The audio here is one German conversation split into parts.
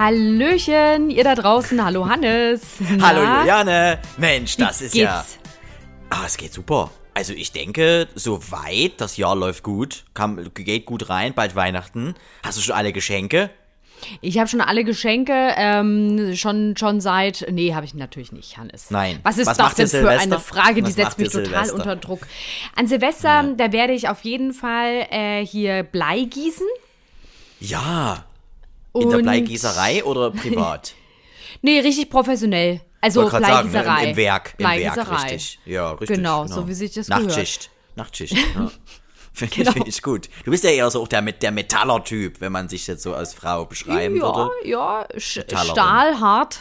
Hallöchen, ihr da draußen. Hallo Hannes. Na? Hallo Juliane. Mensch, das Wie ist ja. geht's? Ah, es geht super. Also ich denke, soweit, das Jahr läuft gut, kam, geht gut rein, bald Weihnachten. Hast du schon alle Geschenke? Ich habe schon alle Geschenke, ähm, schon, schon seit. Nee, habe ich natürlich nicht, Hannes. Nein. Was ist Was das denn für Silvester? eine Frage? Die Was setzt macht mich total Silvester? unter Druck. An Silvester, da werde ich auf jeden Fall äh, hier Blei gießen. Ja. In der Und- Bleigießerei oder privat? Nee, richtig professionell. Also grad sagen, ne, Bleigießerei. im, Werk. Im Werk, Bleigießerei. richtig. Ja, richtig. Genau, so wie sich das gehört. Nachtschicht. Nachtschicht. Ja. Finde Genau. ich, find ich gut. Du bist ja eher so auch der, der Metaller-Typ, wenn man sich jetzt so als Frau beschreiben Ja, würde. ja, Metallerin. stahlhart.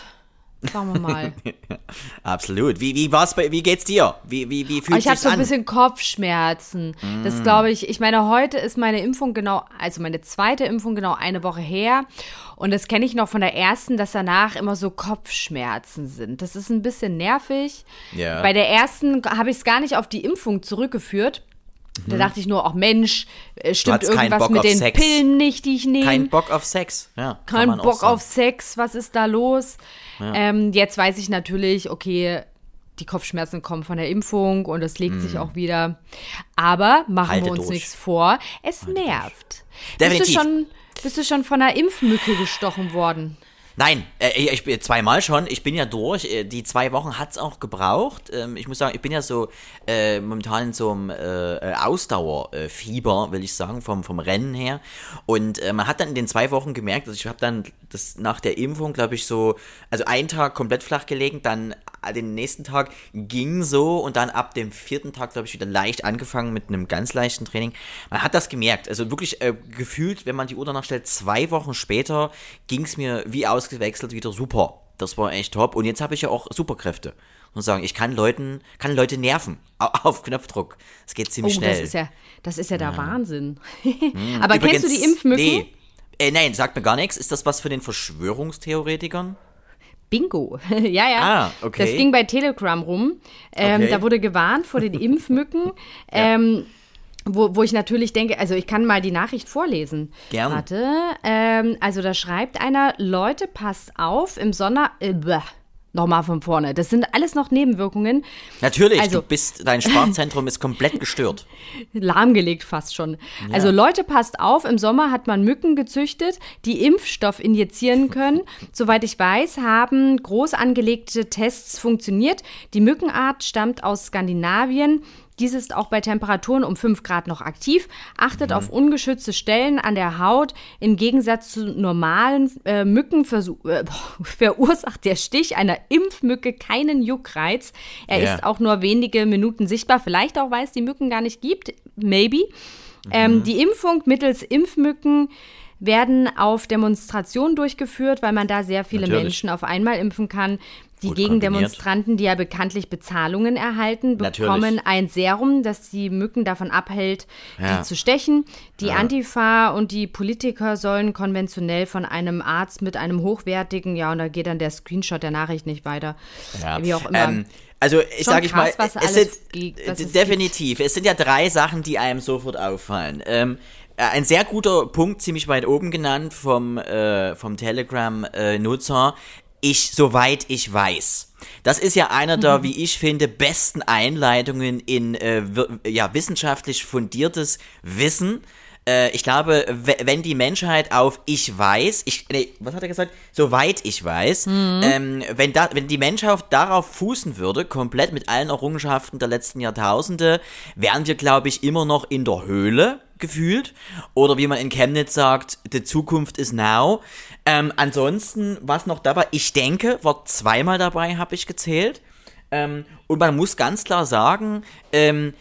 Sagen wir mal. Absolut. Wie, wie, war's bei, wie geht's dir? Wie, wie, wie fühlt ich habe so ein bisschen Kopfschmerzen. Mm. Das glaube ich. Ich meine, heute ist meine Impfung genau, also meine zweite Impfung genau eine Woche her. Und das kenne ich noch von der ersten, dass danach immer so Kopfschmerzen sind. Das ist ein bisschen nervig. Ja. Bei der ersten habe ich es gar nicht auf die Impfung zurückgeführt. Da dachte ich nur, ach Mensch, äh, stimmt irgendwas mit den Sex. Pillen nicht, die ich nehme. Kein Bock auf Sex. Ja, Kein auch Bock auf Sex, was ist da los? Ähm, jetzt weiß ich natürlich, okay, die Kopfschmerzen kommen von der Impfung und es legt sich auch wieder. Aber machen Mm. Halte wir uns durch. nichts vor, es nervt. Bist du, schon, bist du schon von einer Impfmücke gestochen worden? Nein, äh, ich bin zweimal schon. Ich bin ja durch. Äh, Die zwei Wochen hat's auch gebraucht. Ähm, ich muss sagen, ich bin ja so äh, momentan in so einem äh, Ausdauerfieber, will ich sagen, vom, vom Rennen her. Und äh, man hat dann in den zwei Wochen gemerkt, also ich habe dann das nach der Impfung, glaube ich, so, also einen Tag komplett flach gelegen, dann den nächsten Tag ging so und dann ab dem vierten Tag, glaube ich, wieder leicht angefangen mit einem ganz leichten Training. Man hat das gemerkt. Also wirklich äh, gefühlt, wenn man die Uhr danach stellt, zwei Wochen später ging es mir wie ausgewechselt wieder super. Das war echt top. Und jetzt habe ich ja auch Superkräfte. Und sagen, ich kann Leuten, kann Leute nerven. au- Auf Knopfdruck. Es geht ziemlich oh, schnell. das ist ja, das ist ja der Wahnsinn. Aber kennst du die Übrigens, Impfmücken? Nee. Äh, nein, sagt mir gar nichts. Ist das was für den Verschwörungstheoretikern? Bingo. ja, ja. Ah, okay. Das ging bei Telegram rum. Ähm, Okay. Da wurde gewarnt vor den Impfmücken. ähm, wo, wo ich natürlich denke, also ich kann mal die Nachricht vorlesen. Gern. Warte. Ähm, also da schreibt einer, Leute, passt auf, im Sommer. Äh. Nochmal von vorne. Das sind alles noch Nebenwirkungen. Natürlich, Also- du bist, dein Sprachzentrum ist komplett gestört. lahmgelegt fast schon. Also Leute, passt auf, im Sommer hat man Mücken gezüchtet, die Impfstoff injizieren können. Soweit ich weiß, haben groß angelegte Tests funktioniert. Die Mückenart stammt aus Skandinavien. Dies ist auch bei Temperaturen um 5 Grad noch aktiv. Achtet auf ungeschützte Stellen an der Haut. Im Gegensatz zu normalen äh, Mücken äh, verursacht der Stich einer Impfmücke keinen Juckreiz. Er Ja. ist auch nur wenige Minuten sichtbar. Vielleicht auch, weil es die Mücken gar nicht gibt. Maybe. Mhm. Ähm, die Impfung mittels Impfmücken werden auf Demonstrationen durchgeführt, weil man da sehr viele Natürlich. Menschen auf einmal impfen kann. Die Gegendemonstranten, die ja bekanntlich Bezahlungen erhalten, bekommen Natürlich. ein Serum, das die Mücken davon abhält, Ja. die zu stechen. Die Antifa und die Politiker sollen konventionell von einem Arzt mit einem hochwertigen, ja, und da geht dann der Screenshot der Nachricht nicht weiter. Ja. Wie auch immer. Ähm, also ich sage ich mal, es sind äh, es definitiv. Es sind ja drei Sachen, die einem sofort auffallen. Ähm, äh, ein sehr guter Punkt, ziemlich weit oben genannt vom äh, vom Telegram-Nutzer. Ich, soweit ich weiß. Das ist ja einer der, wie ich finde, besten Einleitungen in äh, ja, wissenschaftlich fundiertes Wissen. Äh, ich glaube, we- wenn die Menschheit auf ich weiß, ich, nee, was hat er gesagt? Soweit ich weiß, ähm, wenn, da, wenn die Menschheit darauf fußen würde, komplett mit allen Errungenschaften der letzten Jahrtausende, wären wir, glaube ich, immer noch in der Höhle gefühlt. Oder wie man in Chemnitz sagt, die Zukunft ist now. Ähm, ansonsten, was noch dabei, ich denke, war zweimal dabei, habe ich gezählt. Ähm, und man muss ganz klar sagen, ähm,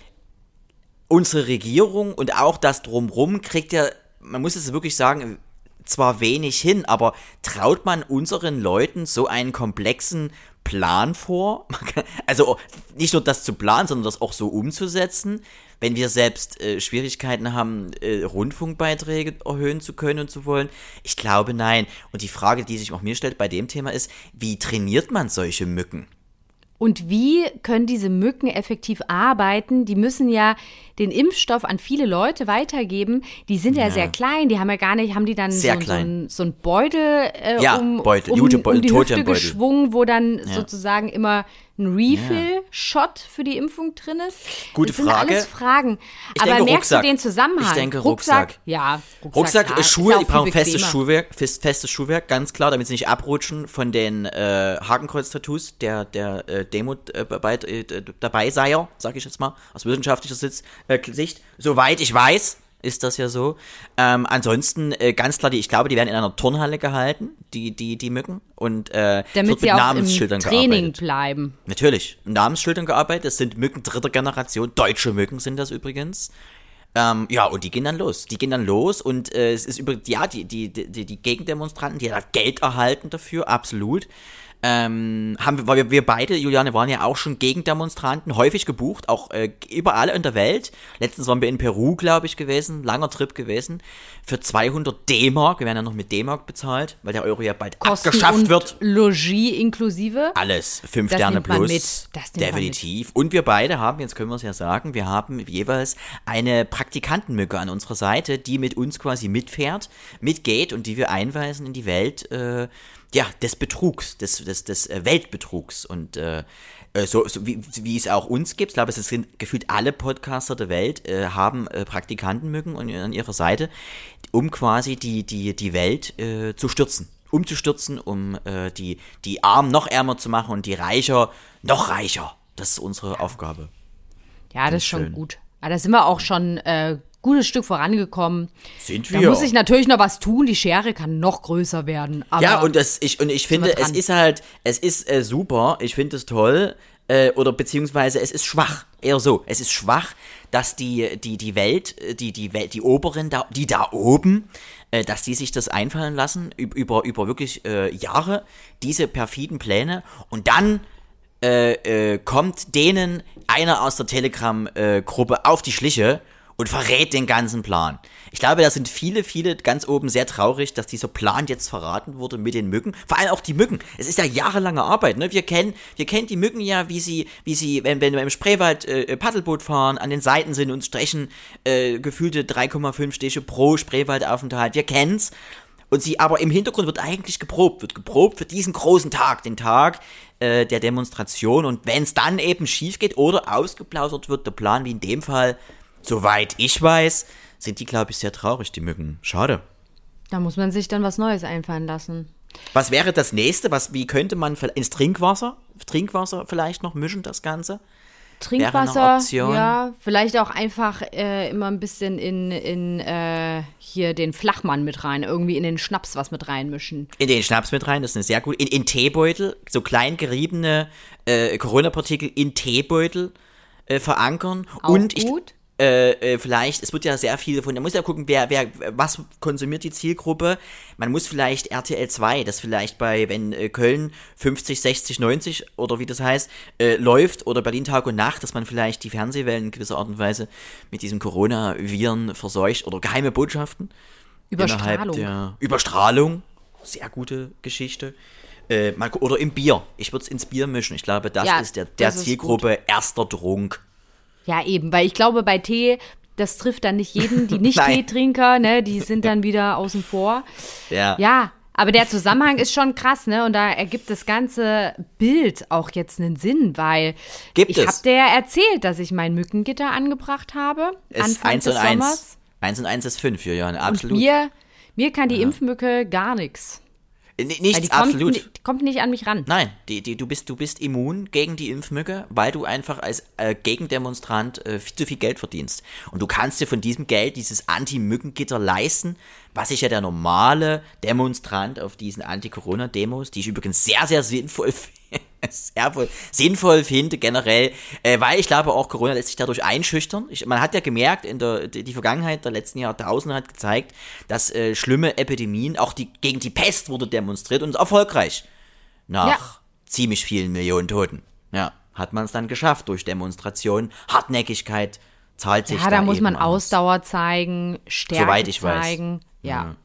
unsere Regierung und auch das drumrum kriegt ja, man muss es wirklich sagen, zwar wenig hin, aber traut man unseren Leuten so einen komplexen Plan vor? Also nicht nur das zu planen, sondern das auch so umzusetzen, wenn wir selbst äh, Schwierigkeiten haben, äh, Rundfunkbeiträge erhöhen zu können und zu wollen? Ich glaube nein. Und die Frage, die sich auch mir stellt bei dem Thema ist, wie trainiert man solche Mücken? Und wie können diese Mücken effektiv arbeiten? Die müssen ja den Impfstoff an viele Leute weitergeben. Die sind ja, ja sehr klein, die haben ja gar nicht, haben die dann so, so, ein, so ein Beutel äh, ja, um, Beutel, um, Jutebeutel, um die Hüfte geschwungen, wo dann Ja. sozusagen immer ein Refill-Shot für die Impfung drin ist? Gute das sind Frage. alles Fragen. Ich Aber denke merkst Rucksack. du den Zusammenhang? Ich denke Rucksack. Ja, Rucksack, Rucksack, Schuhe, die brauchen festes. Schuhwerk, fest, festes Schuhwerk, ganz klar, damit sie nicht abrutschen von den äh, Hakenkreuz-Tattoos der, der äh, Demo äh, bei, äh, dabei Seier, sag ich jetzt mal, aus wissenschaftlicher Sitz, äh, Sicht. Soweit ich weiß, ist das ja so. Ähm, ansonsten, äh, ganz klar, die, ich glaube, die werden in einer Turnhalle gehalten, die, die, die Mücken. Und äh, Damit wird sie mit auch im Namensschildern Training gearbeitet. bleiben. Natürlich. Namensschildern gearbeitet. Das sind Mücken dritter Generation. Deutsche Mücken sind das übrigens. Ähm, ja, und die gehen dann los. Die gehen dann los und äh, es ist über ja, die, die, die, die Gegendemonstranten, die hat Geld erhalten dafür, absolut. Ähm, haben wir, weil wir, beide, Juliane, waren ja auch schon Gegendemonstranten, häufig gebucht, auch äh, überall in der Welt. Letztens waren wir in Peru, glaube ich, gewesen, langer Trip gewesen, für 200 D-Mark. Wir werden ja noch mit D-Mark bezahlt, weil der Euro ja bald Kosten abgeschafft wird. Logis inklusive. Alles. Fünf Das Sterne plus. definitiv. Und wir beide haben, jetzt können wir es ja sagen, wir haben jeweils eine Praktikantenmücke an unserer Seite, die mit uns quasi mitfährt, mitgeht und die wir einweisen in die Welt, äh, ja, des Betrugs, des, des, des äh, Weltbetrugs. Und äh, äh, so, so wie, wie es auch uns gibt, ich glaube, es sind gefühlt alle Podcaster der Welt, äh, haben äh, Praktikantenmücken an an ihrer Seite, um quasi die, die, die Welt äh, zu stürzen umzustürzen, um äh, die, die Armen noch ärmer zu machen und die Reicher noch reicher. Das ist unsere Aufgabe. Ja, das ist schon schön. gut. Aber da sind wir auch schon äh, gutes Stück vorangekommen. Sind Da muss ich natürlich noch was tun. Die Schere kann noch größer werden. Ja, und das, ich, und ich finde, wir es ist halt, es ist äh, super, ich finde es toll, äh, oder beziehungsweise es ist schwach, eher so, es ist schwach, dass die, die, die Welt, äh, die, die Welt, die Oberen, da, die da oben, äh, dass die sich das einfallen lassen, üb- über, über wirklich äh, Jahre, diese perfiden Pläne, und dann äh, äh, kommt denen einer aus der Telegram-Gruppe auf die Schliche und verrät den ganzen Plan. Ich glaube, da sind viele, viele ganz oben sehr traurig, dass dieser Plan jetzt verraten wurde mit den Mücken. Vor allem auch die Mücken. Es ist ja jahrelange Arbeit, ne? Wir kennen, wir kennen die Mücken ja, wie sie, wie sie, wenn, wenn wir im Spreewald äh, Paddelboot fahren, an den Seiten sind und stechen äh, gefühlte 3,5 Stiche pro Spreewaldaufenthalt. Wir kennen's. Und sie, aber im Hintergrund wird eigentlich geprobt, wird geprobt für diesen großen Tag, den Tag äh, der Demonstration. Und wenn es dann eben schief geht oder ausgeplausert wird, der Plan, wie in dem Fall, soweit ich weiß, sind die, glaube ich, sehr traurig, die Mücken. Schade. da muss man sich dann was Neues einfallen lassen. Was wäre das nächste? Was, wie könnte man ins Trinkwasser, Trinkwasser vielleicht noch mischen, das Ganze? Trinkwasser, Option. ja, vielleicht auch einfach äh, immer ein bisschen in, in äh, hier den Flachmann mit rein, irgendwie in den Schnaps was mit reinmischen. In den Schnaps mit rein, das ist eine sehr gut. In, in Teebeutel, so klein geriebene äh, Corona-Partikel in Teebeutel äh, verankern. Auch und ich, gut. Äh, äh, vielleicht, es wird ja sehr viel von, da muss ja gucken, wer, wer, was konsumiert die Zielgruppe. Man muss vielleicht RTL 2, das vielleicht bei, wenn äh, Köln 50, 60, 90 oder wie das heißt, äh, läuft oder Berlin Tag und Nacht, dass man vielleicht die Fernsehwellen in gewisser Art und Weise mit diesem Coronaviren verseucht oder geheime Botschaften. Überstrahlung. der Überstrahlung. Sehr gute Geschichte. Äh, oder im Bier. Ich würde es ins Bier mischen. Ich glaube, das Ja, ist der, der das ist Zielgruppe erster Trunk. Ja, eben, weil ich glaube, bei Tee, das trifft dann nicht jeden, die nicht Nein. Teetrinker, ne, die sind dann wieder außen vor. Ja. Ja, aber der Zusammenhang ist schon krass, ne? Und da ergibt das ganze Bild auch jetzt einen Sinn, weil Gibt ich habe dir ja erzählt, dass ich mein Mückengitter angebracht habe. Es Anfang 1 des und 1. Sommers. 1 und 1 ist 5, Julian, Und absolut. mir, mir kann die Impfmücke gar nichts. Nichts, die kommt, absolut. ni- die kommt nicht an mich ran. Nein, die, die, du, bist, du bist immun gegen die Impfmücke, weil du einfach als äh, Gegendemonstrant äh, viel zu viel Geld verdienst. Und du kannst dir von diesem Geld dieses Anti-Mückengitter leisten, was sich ja der normale Demonstrant auf diesen Anti-Corona-Demos, die ich übrigens sehr, sehr sinnvoll finde, wohl sinnvoll finde generell, äh, weil ich glaube auch Corona lässt sich dadurch einschüchtern. Ich, man hat ja gemerkt, in der die, die Vergangenheit der letzten Jahrtausende hat gezeigt, dass äh, schlimme Epidemien, auch die gegen die Pest wurde demonstriert und erfolgreich. Nach Ja. ziemlich vielen Millionen Toten. Ja, hat man es dann geschafft durch Demonstration, Hartnäckigkeit, zahlt sich Ja, da muss eben man aus. Ausdauer zeigen, Stärke Soweit ich weiß. Mhm. zeigen. Ja, Dafür,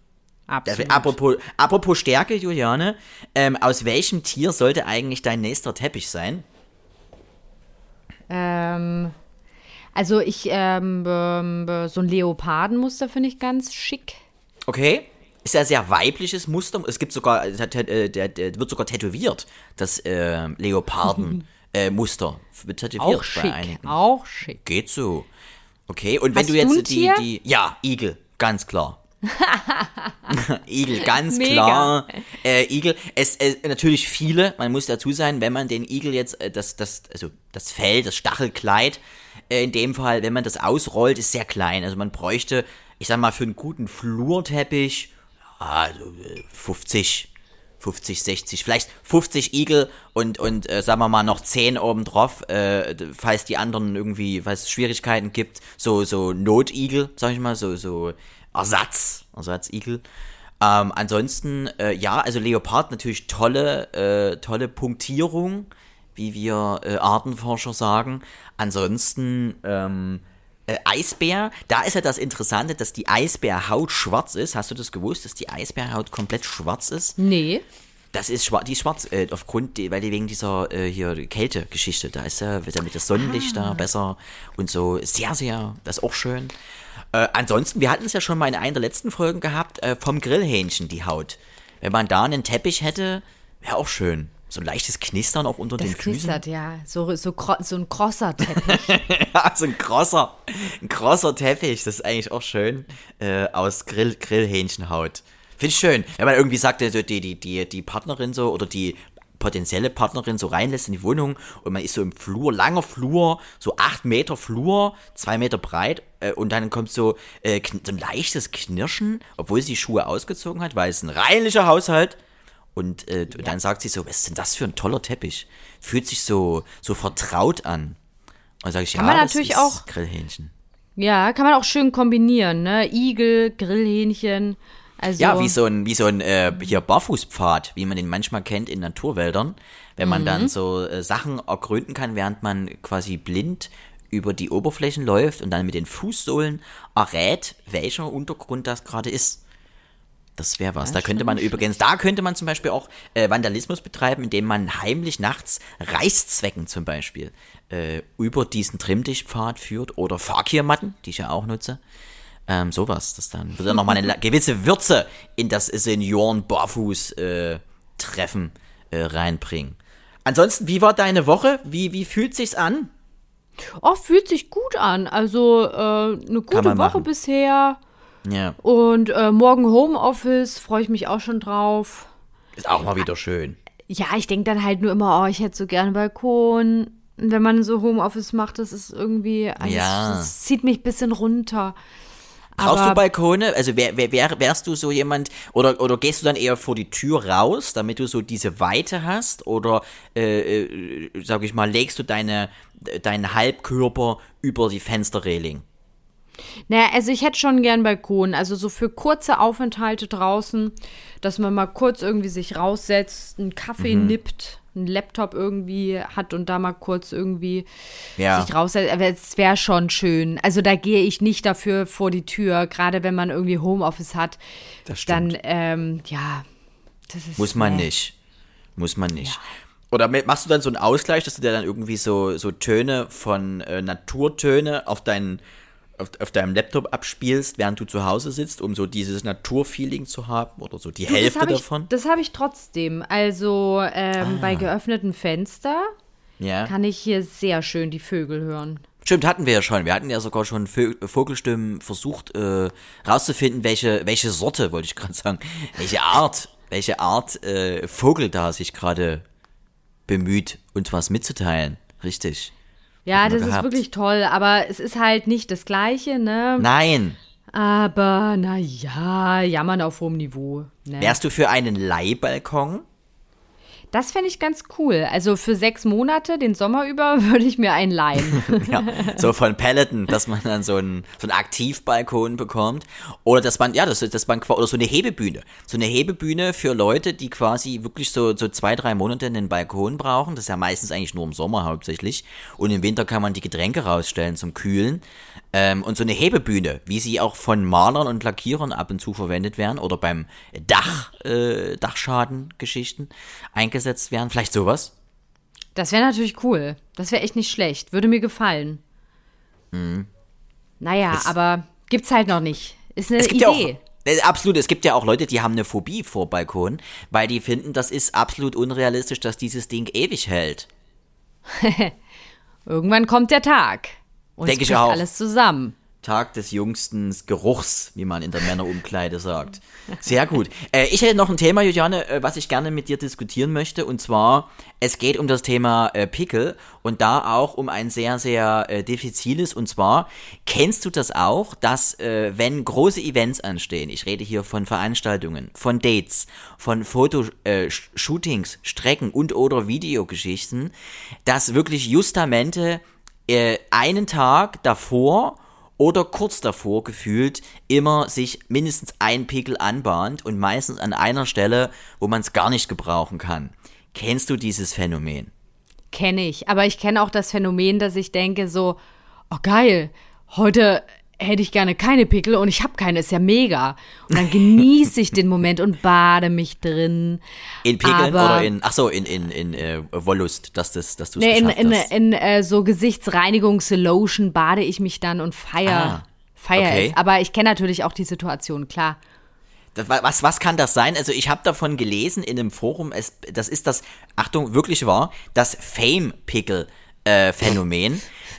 absolut. apropos, apropos Stärke, Juliane, ähm, aus welchem Tier sollte eigentlich dein nächster Teppich sein? Ähm, also ich, ähm, ähm, so ein Leopardenmuster finde ich ganz schick. Okay. Ist ja sehr weibliches Muster. Es gibt sogar, äh, der, der, der, der wird sogar tätowiert, das äh, Leoparden-Muster. wird tätowiert Auch bei schick, einigen. auch schick. Geht so. Okay, und wenn Hast du du jetzt ein die, die. Ja, Igel, ganz klar. Igel, ganz Mega. klar. Äh, Igel, es, es natürlich viele, man muss dazu sein, wenn man den Igel jetzt, äh, das, das, also das Fell, das Stachelkleid, äh, in dem Fall, wenn man das ausrollt, ist sehr klein. Also man bräuchte, ich sag mal, für einen guten Flurteppich, also äh, 50, 50, 60, vielleicht 50 Igel und, und äh, sagen wir mal noch 10 obendrauf, äh, falls die anderen irgendwie, falls es Schwierigkeiten gibt, so, so Notigel, sag ich mal, so, so Ersatz, Ersatzigel. Ähm, ansonsten, äh, ja, also Leopard natürlich tolle, äh, tolle Punktierung, wie wir äh, Artenforscher sagen. Ansonsten, ähm, äh, Eisbär, da ist ja das Interessante, dass die Eisbärhaut schwarz ist. Hast du das gewusst, dass die Eisbärhaut komplett schwarz ist? Nee. Das ist schwarz, die ist schwarz, äh, aufgrund, weil die wegen dieser äh, hier Kältegeschichte, da ist ja, damit das Sonnenlicht da besser und so sehr, sehr, das ist auch schön. Äh, ansonsten, wir hatten es ja schon mal in einer der letzten Folgen gehabt, äh, vom Grillhähnchen die Haut. Wenn man da einen Teppich hätte, wäre auch schön. So ein leichtes Knistern auch unter Das den Füßen. knistert, ja. So, so, so ein krosser Teppich. Ja, so ein krosser, ein krosser Teppich, das ist eigentlich auch schön, äh, aus Grill, Grillhähnchenhaut. Finde ich schön, wenn man irgendwie sagt, also die, die, die, die Partnerin so, oder die potenzielle Partnerin so reinlässt in die Wohnung und man ist so im Flur, langer Flur, so acht Meter Flur, zwei Meter breit äh, und dann kommt so, äh, so ein leichtes Knirschen, obwohl sie die Schuhe ausgezogen hat, weil es ein reinlicher Haushalt und äh, dann sagt sie so, was ist denn das für ein toller Teppich? Fühlt sich so, so vertraut an. Und sage ich, Kann ja, man das natürlich ist auch- Grillhähnchen. ja, kann man auch schön kombinieren, ne? Igel, Grillhähnchen. Also, Ja, wie so ein, wie so ein äh, hier Barfußpfad, wie man den manchmal kennt in Naturwäldern, wenn man Mhm. dann so äh, Sachen ergründen kann, während man quasi blind über die Oberflächen läuft und dann mit den Fußsohlen errät, welcher Untergrund das gerade ist. Das wäre was. Da könnte man übrigens, da könnte man zum Beispiel auch äh, Vandalismus betreiben, indem man heimlich nachts Reißzwecken zum Beispiel äh, über diesen Trimmdichtpfad führt oder Fakirmatten, die ich ja auch nutze. Ähm, sowas. Das dann wird dann nochmal eine gewisse Würze in das Senioren-Barfuß-Treffen äh, reinbringen. Ansonsten, wie war deine Woche? Wie, wie fühlt sich's an? oh, fühlt sich gut an. Also, äh, eine gute Woche machen. bisher. Ja, Und äh, morgen Homeoffice, freue ich mich auch schon drauf. ist auch mal wieder schön. Ja, ich denke dann halt nur immer, oh, ich hätte so gerne einen Balkon. Wenn man so Homeoffice macht, das ist irgendwie, also Ja. das zieht mich ein bisschen runter. Brauchst du Balkone? Also wär, wär, wär, wärst du so jemand, oder, oder gehst du dann eher vor die Tür raus, damit du so diese Weite hast? Oder, äh, äh, sag ich mal, legst du deine, deinen Halbkörper über die Fensterreling? Naja, also ich hätte schon gern Balkon. Also so für kurze Aufenthalte draußen, dass man mal kurz irgendwie sich raussetzt, einen Kaffee Mhm. nippt, einen Laptop irgendwie hat und da mal kurz irgendwie Ja. sich raussetzt. Aber es wäre schon schön. Also da gehe ich nicht dafür vor die Tür, gerade wenn man irgendwie Homeoffice hat. Das stimmt. Dann, ähm, ja, das ist. Muss man nee. nicht. Muss man nicht. Oder mit- machst du dann so einen Ausgleich, dass du dir dann irgendwie so, so Töne von äh, Naturtöne auf deinen auf, auf deinem Laptop abspielst, während du zu Hause sitzt, um so dieses Naturfeeling zu haben oder so die Du, das Hälfte ich, davon? Das habe ich trotzdem. Also ähm, bei geöffnetem Fenster Ja. kann ich hier sehr schön die Vögel hören. Stimmt, hatten wir ja schon. Wir hatten ja sogar schon Vö Vogelstimmen versucht äh, rauszufinden, welche, welche Sorte, wollte ich gerade sagen, welche Art, welche Art äh, Vogel da sich gerade bemüht, uns was mitzuteilen. Richtig. Ja, das ist gehabt. wirklich toll, aber es ist halt nicht das Gleiche, ne? Nein. Aber na ja, jammern auf hohem Niveau. Ne? Wärst du für einen Leihbalkon? Das fände ich ganz cool. Also für sechs Monate, den Sommer über, würde ich mir einen leihen. ja, so von Peloton, dass man dann so einen, so einen Aktivbalkon bekommt. Oder dass man, ja, das, dass man, oder so eine Hebebühne. So eine Hebebühne für Leute, die quasi wirklich so, so zwei, drei Monate einen Balkon brauchen. Das ist ja meistens eigentlich nur im Sommer hauptsächlich. Und im Winter kann man die Getränke rausstellen zum Kühlen. Ähm, und so eine Hebebühne, wie sie auch von Malern und Lackierern ab und zu verwendet werden oder beim Dach, äh, Dachschadengeschichten eingesetzt werden. Vielleicht sowas? Das wäre natürlich cool. Das wäre echt nicht schlecht. Würde mir gefallen. Mhm. Naja, es aber gibt's halt noch nicht. Ist eine Idee. Ja auch, äh, absolut, es gibt ja auch Leute, die haben eine Phobie vor Balkonen, weil die finden, das ist absolut unrealistisch, dass dieses Ding ewig hält. Irgendwann kommt der Tag. Und Denke ich auch. alles zusammen. Tag des jüngsten Geruchs, wie man in der Männerumkleide sagt. Sehr gut. Äh, ich hätte noch ein Thema, Juliane, äh, was ich gerne mit dir diskutieren möchte. Und zwar, es geht um das Thema äh, Pickel und da auch um ein sehr, sehr äh, diffiziles. Und zwar, kennst du das auch, dass äh, wenn große Events anstehen, ich rede hier von Veranstaltungen, von Dates, von Fotoshootings, Strecken und oder Videogeschichten, dass wirklich Justamente äh, einen Tag davor oder kurz davor gefühlt immer sich mindestens ein Pickel anbahnt und meistens an einer Stelle, wo man es gar nicht gebrauchen kann. Kennst du dieses Phänomen? Kenne ich, aber ich kenne auch das Phänomen, dass ich denke so, oh geil, heute hätte ich gerne keine Pickel und ich habe keine, ist ja mega. Und dann genieße ich den Moment und bade mich drin. In Pickeln Aber, oder in, ach so, in, in, in äh, Wollust, dass, das, dass du es nee, in, in, hast. in äh, so Gesichtsreinigungslotion bade ich mich dann und feier, ah, feier okay. es. Aber ich kenne natürlich auch die Situation, klar. Das, was, was kann das sein? Also ich habe davon gelesen in einem Forum, es, das ist das, Achtung, wirklich wahr, das Fame-Pickel äh,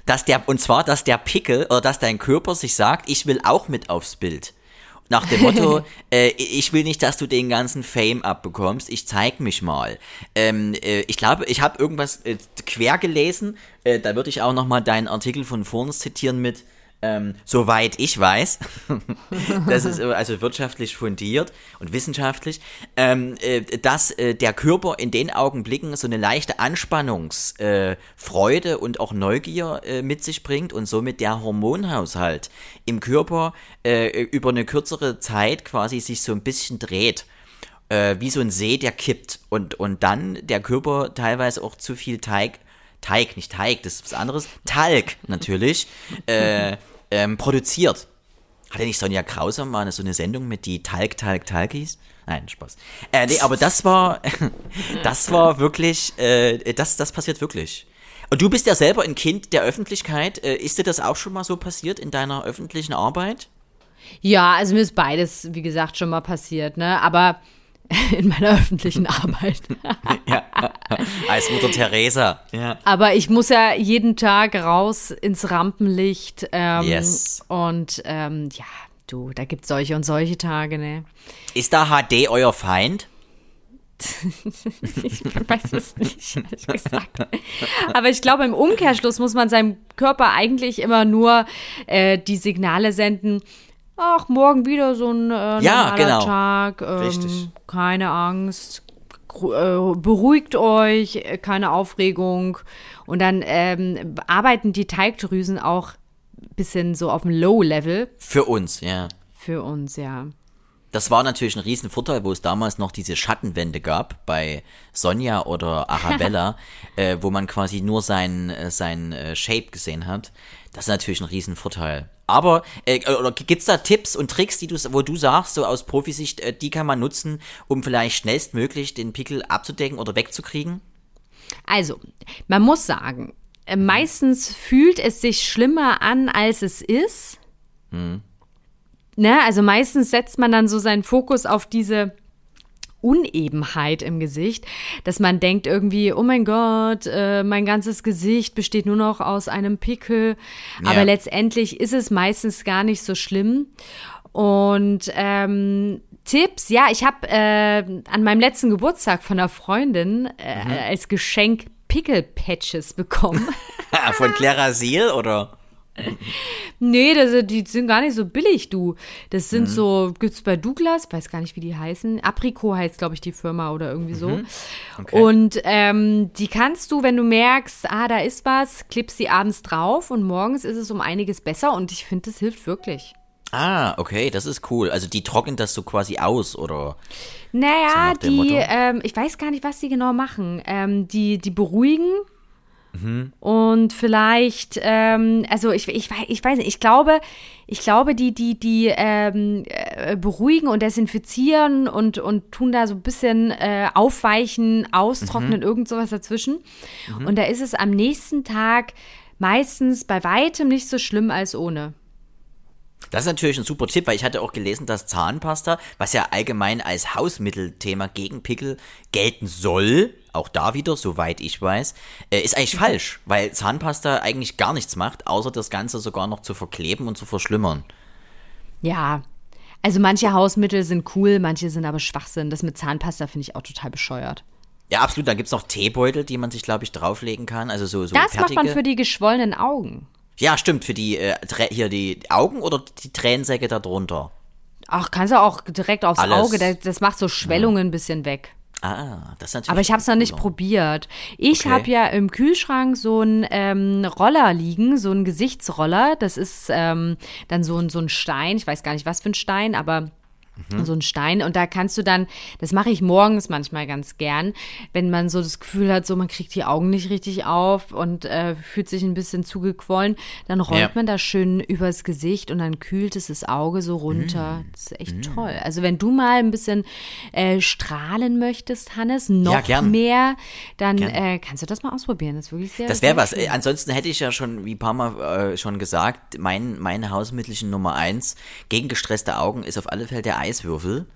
dass der, und zwar, dass der Pickel oder dass dein Körper sich sagt, ich will auch mit aufs Bild. Nach dem Motto, äh, ich will nicht, dass du den ganzen Fame abbekommst, ich zeig mich mal. Ähm, äh, ich glaube, ich habe irgendwas äh, quer gelesen, äh, da würde ich auch nochmal deinen Artikel von vorne zitieren mit, ähm, soweit ich weiß, das ist also wirtschaftlich fundiert und wissenschaftlich, ähm, äh, dass äh, der Körper in den Augenblicken so eine leichte Anspannungsfreude äh, und auch Neugier äh, mit sich bringt und somit der Hormonhaushalt im Körper äh, über eine kürzere Zeit quasi sich so ein bisschen dreht äh, wie so ein See, der kippt und, und dann der Körper teilweise auch zu viel Teig Teig, nicht Teig, das ist was anderes. Talg natürlich. äh, ähm, produziert. Hatte nicht Sonja Krauser mal so eine Sendung mit die Talg, Talg, Talgis? Nein, Spaß. Äh, nee, aber das war, das war wirklich, äh, das, das passiert wirklich. Und du bist ja selber ein Kind der Öffentlichkeit. Äh, ist dir das auch schon mal so passiert in deiner öffentlichen Arbeit? Ja, also mir ist beides, wie gesagt, schon mal passiert, ne? Aber in meiner öffentlichen Arbeit. ja, als Mutter Teresa. Ja. Aber ich muss ja jeden Tag raus ins Rampenlicht. Ähm, yes. Und ähm, ja, du, da gibt es solche und solche Tage, ne? Ist da HD euer Feind? ich weiß es nicht, ehrlich gesagt. Aber ich glaube, im Umkehrschluss muss man seinem Körper eigentlich immer nur äh, die Signale senden, ach, morgen wieder so ein äh, ja, genau. Tag. Ähm, Richtig. Keine Angst. Äh, beruhigt euch, äh, keine Aufregung. Und dann ähm, arbeiten die Teigdrüsen auch ein bisschen so auf dem Low-Level. Für uns, ja. Für uns, ja. Das war natürlich ein Riesenvorteil, wo es damals noch diese Schattenwände gab bei Sonja oder Arabella, äh, wo man quasi nur sein, äh, sein äh, Shape gesehen hat. Das ist natürlich ein Riesenvorteil. Aber äh, gibt es da Tipps und Tricks, die du, wo du sagst, so aus Profisicht, äh, die kann man nutzen, um vielleicht schnellstmöglich den Pickel abzudecken oder wegzukriegen? Also, man muss sagen, äh, meistens fühlt es sich schlimmer an, als es ist. Hm. Ne? Also meistens setzt man dann so seinen Fokus auf diese Unebenheit im Gesicht, dass man denkt irgendwie, oh mein Gott, äh, mein ganzes Gesicht besteht nur noch aus einem Pickel. Ja. Aber letztendlich ist es meistens gar nicht so schlimm. Und ähm, Tipps, ja, ich habe äh, an meinem letzten Geburtstag von einer Freundin äh, mhm. als Geschenk Pickel-Patches bekommen. von Clara Seal oder? Nee, das, die sind gar nicht so billig, du. Das sind so, gibt's bei Douglas, weiß gar nicht, wie die heißen. Apricot heißt, glaube ich, die Firma oder irgendwie so. Okay. Und ähm, die kannst du, wenn du merkst, ah, da ist was, klippst sie abends drauf und morgens ist es um einiges besser und ich finde, das hilft wirklich. Ah, okay, das ist cool. Also die trocknen das so quasi aus, oder? So Naja, dem die, ähm, ich weiß gar nicht, was die genau machen. Ähm, die, die beruhigen. Mhm. Und vielleicht, ähm, also ich, ich, ich weiß nicht, ich glaube, ich glaube, die, die, die ähm, äh, beruhigen und desinfizieren und, und tun da so ein bisschen äh, aufweichen, austrocknen, Mhm. irgend sowas dazwischen. Und da ist es am nächsten Tag meistens bei weitem nicht so schlimm als ohne. Das ist natürlich ein super Tipp, weil ich hatte auch gelesen, dass Zahnpasta, was ja allgemein als Hausmittelthema gegen Pickel gelten soll, auch da wieder, soweit ich weiß, äh, ist eigentlich falsch, weil Zahnpasta eigentlich gar nichts macht, außer das Ganze sogar noch zu verkleben und zu verschlimmern. Ja, also manche Hausmittel sind cool, manche sind aber Schwachsinn. Das mit Zahnpasta finde ich auch total bescheuert. Ja, absolut. Dann gibt's noch Teebeutel, die man sich, glaube ich, drauflegen kann. Also so, so Das fertige. macht man für die geschwollenen Augen. ja, stimmt, für die, äh, hier die Augen oder die Tränensäcke darunter. Ach, kannst du auch direkt aufs Alles. Auge, das, das macht so Schwellungen ein bisschen weg. Ah, das ist natürlich. Aber ich habe es noch nicht probiert. Ich Okay. habe ja im Kühlschrank so einen ähm, Roller liegen, so einen Gesichtsroller. Das ist ähm, dann so ein, so ein Stein. Ich weiß gar nicht, was für ein Stein, aber Mhm. so ein Stein. Und da kannst du dann, das mache ich morgens manchmal ganz gern, wenn man so das Gefühl hat, so man kriegt die Augen nicht richtig auf und äh, fühlt sich ein bisschen zugequollen, dann rollt Ja. man das schön übers Gesicht und dann kühlt es das Auge so runter. Mm. Das ist echt toll. Also wenn du mal ein bisschen äh, strahlen möchtest, Hannes, noch Ja, mehr, dann äh, kannst du das mal ausprobieren. Das ist wirklich sehr Das wäre was. schön. Äh, ansonsten hätte ich ja schon, wie ein paar Mal äh, schon gesagt, mein, meine Hausmittelchen Nummer eins gegen gestresste Augen ist auf alle Fälle der Eiswürfel.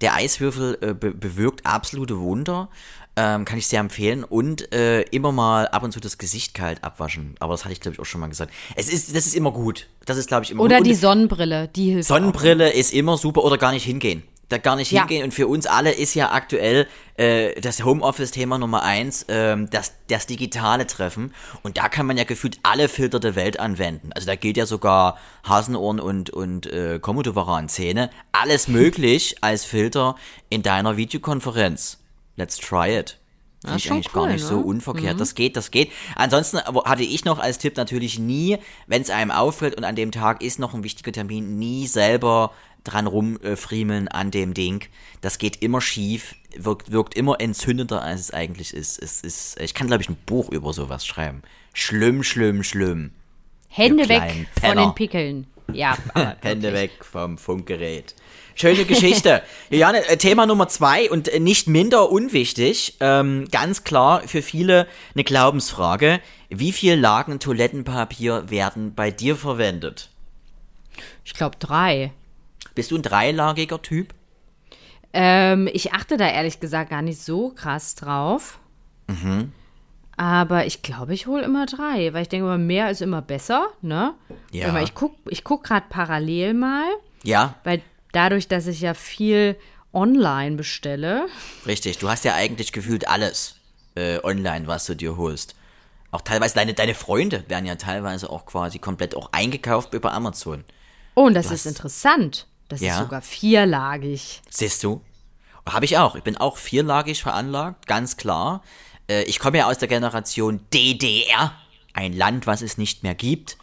Der Eiswürfel äh, be bewirkt absolute Wunder. Ähm, kann ich sehr empfehlen. Und äh, immer mal ab und zu das Gesicht kalt abwaschen. Aber das hatte ich, glaube ich, auch schon mal gesagt. Es ist, das ist immer gut. Das ist, glaube ich, immer Oder gut. die Sonnenbrille, die hilft. auch. Sonnenbrille ist immer super oder gar nicht hingehen. Da gar nicht Ja. hingehen. Und für uns alle ist ja aktuell äh, das Homeoffice-Thema Nummer eins, ähm, das, das digitale Treffen. Und da kann man ja gefühlt alle Filter der Welt anwenden. Also da gilt ja sogar Hasenohren und, und äh, Komodowaran-Zähne. Alles möglich als Filter in deiner Videokonferenz. Let's try it. Finde ist eigentlich cool, gar nicht so ne? unverkehrt. Das geht, das geht. Ansonsten hatte ich noch als Tipp natürlich nie, wenn es einem auffällt und an dem Tag ist noch ein wichtiger Termin, nie selber dran rumfriemeln an dem Ding. Das geht immer schief, wirkt, wirkt immer entzündender, als es eigentlich ist. Es ist ich kann, glaube ich, ein Buch über sowas schreiben. Schlimm, schlimm, schlimm. Hände weg kleinen von Penner. den Pickeln. Ja, Hände weg vom Funkgerät. Schöne Geschichte. Juliane, äh, Thema Nummer zwei und äh, nicht minder unwichtig, ähm, ganz klar für viele eine Glaubensfrage. Wie viel Lagen Toilettenpapier werden bei dir verwendet? Ich glaube drei. Bist du ein dreilagiger Typ? Ähm, ich achte da ehrlich gesagt gar nicht so krass drauf. Mhm. Aber ich glaube, ich hole immer drei, weil ich denke, immer mehr ist immer besser, ne? Ja. Mal, ich gucke ich guck gerade parallel mal, Ja, weil dadurch, dass ich ja viel online bestelle, richtig. Du hast ja eigentlich gefühlt alles äh, online, was du dir holst. Auch teilweise deine, deine Freunde werden ja teilweise auch quasi komplett auch eingekauft über Amazon. Oh, und das Du ist hast- interessant. Das Ja. ist sogar vierlagig. Siehst du? Habe ich auch. Ich bin auch vierlagig veranlagt, ganz klar. Äh, Ich komme ja aus der Generation DDR, ein Land, was es nicht mehr gibt.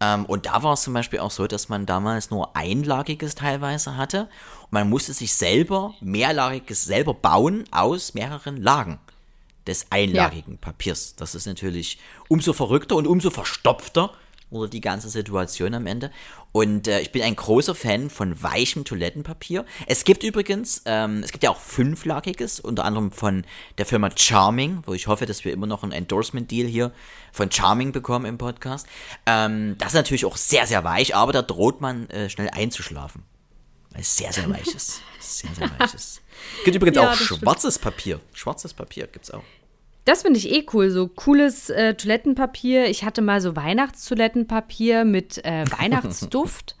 Ähm, Und da war es zum Beispiel auch so, dass man damals nur einlagiges teilweise hatte. Und man musste sich selber mehrlagiges selber bauen aus mehreren Lagen des einlagigen Papiers. Das ist natürlich umso verrückter und umso verstopfter wurde die ganze Situation am Ende. Und äh, ich bin ein großer Fan von weichem Toilettenpapier. Es gibt übrigens, ähm, es gibt ja auch fünflagiges, unter anderem von der Firma Charming, wo ich hoffe, dass wir immer noch ein Endorsement-Deal hier von Charming bekommen im Podcast. Ähm, das ist natürlich auch sehr, sehr weich, aber da droht man äh, schnell einzuschlafen. Weil es sehr, sehr weich ist. Sehr, sehr weich ist. Gibt übrigens Ja, auch das stimmt. schwarzes Papier. Schwarzes Papier gibt's auch. Das finde ich eh cool, so cooles äh, Toilettenpapier. Ich hatte mal so Weihnachtstoilettenpapier mit äh, Weihnachtsduft.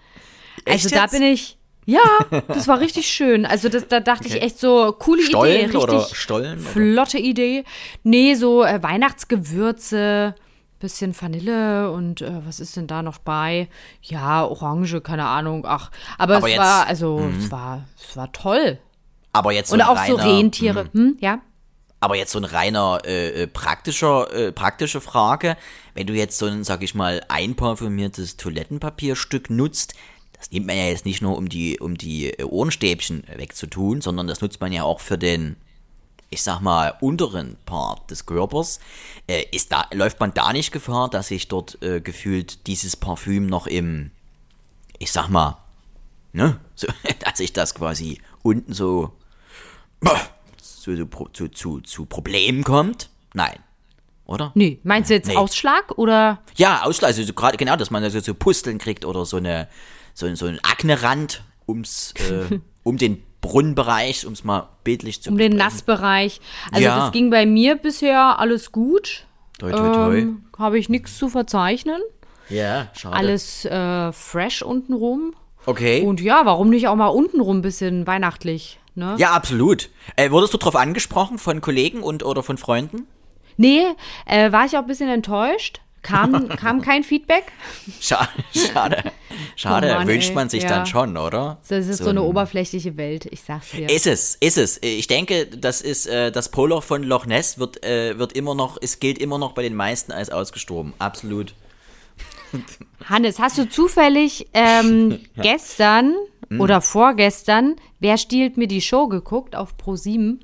also da bin ich, ja, das war richtig schön. Also das, da dachte ich echt so, coole Stollen Idee, richtig oder Stollen oder? flotte Idee. Nee, so äh, Weihnachtsgewürze, bisschen Vanille und äh, was ist denn da noch bei? Ja, Orange, keine Ahnung. Ach, aber, Aber es jetzt- war, also, es war, es war toll. Aber jetzt so Und auch so reiner, mhm. Rentiere. Hm, ja. Aber jetzt so ein reiner äh, äh, praktischer, äh, praktische Frage. Wenn du jetzt so ein, sag ich mal, einparfümiertes Toilettenpapierstück nutzt, das nimmt man ja jetzt nicht nur, um die, um die äh, Ohrenstäbchen wegzutun, sondern das nutzt man ja auch für den, ich sag mal, unteren Part des Körpers. Äh, ist da, läuft man da nicht Gefahr, dass sich dort äh, gefühlt dieses Parfüm noch im, ich sag mal, ne, so, dass sich das quasi unten so zu, zu, zu, zu, Problemen kommt? Nein. Oder? Nee, meinst du jetzt Nee. Ausschlag oder? Ja, Ausschlag, also so gerade genau, dass man also so Pusteln kriegt oder so eine so, ein- so ein Aknerand ums äh, um den Brunnenbereich, um es mal bildlich zu Um den besprechen. Nassbereich. Also Ja. das ging bei mir bisher alles gut. Toi, toi, toi. Ähm, Habe ich nichts zu verzeichnen. ja, schade. Alles äh, fresh untenrum. okay. Und ja, warum nicht auch mal untenrum ein bisschen weihnachtlich, ne? ja, absolut. Äh, wurdest du drauf angesprochen von Kollegen und oder von Freunden? Nee, äh, war ich auch ein bisschen enttäuscht. Kam, kam kein Feedback. Schade, schade. Schade, Oh Mann, wünscht man sich ja. dann schon, oder? Das ist so, eine ein- oberflächliche Welt, ich sag's dir. Ist es, ist es. Ich denke, das ist äh, das Poloch von Loch Ness wird äh, wird immer noch, es gilt immer noch bei den meisten als ausgestorben. Absolut. Hannes, hast du zufällig ähm, gestern Hm. oder vorgestern Wer stiehlt mir die Show geguckt auf Pro7?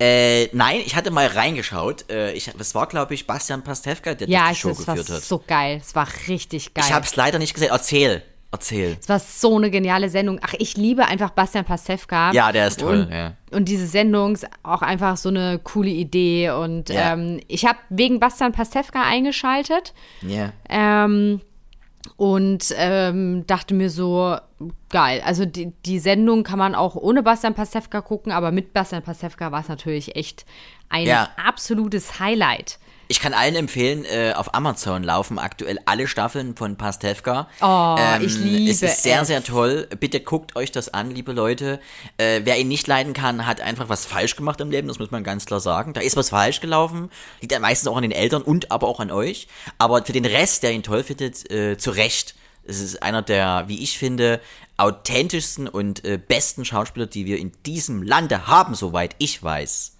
Äh, nein, ich hatte mal reingeschaut. Äh, ich, das war, glaube ich, Bastian Pastewka, der Ja, die Show war geführt hat. so geil. Es war richtig geil. Ich habe es leider nicht gesehen. Erzähl, erzähl. Es war so eine geniale Sendung. Ach, ich liebe einfach Bastian Pastewka. Ja, der ist toll, Und, ja. und diese Sendung ist auch einfach so eine coole Idee. Und Ja. ähm, ich habe wegen Bastian Pastewka eingeschaltet. Ja. Ähm, und ähm, dachte mir so, geil. Also die, die Sendung kann man auch ohne Bastian Pastewka gucken, aber mit Bastian Pastewka war es natürlich echt ein Ja. absolutes Highlight. Ich kann allen empfehlen, äh, auf Amazon laufen aktuell alle Staffeln von Pastewka. Oh, ich liebe Es ist sehr, es. sehr toll. Bitte guckt euch das an, liebe Leute. Äh, wer ihn nicht leiden kann, hat einfach was falsch gemacht im Leben, das muss man ganz klar sagen. Da ist was falsch gelaufen. Liegt ja meistens auch an den Eltern und aber auch an euch. Aber für den Rest, der ihn toll findet, äh, zu Recht. Es ist einer der, wie ich finde, authentischsten und äh, besten Schauspieler, die wir in diesem Lande haben, soweit ich weiß.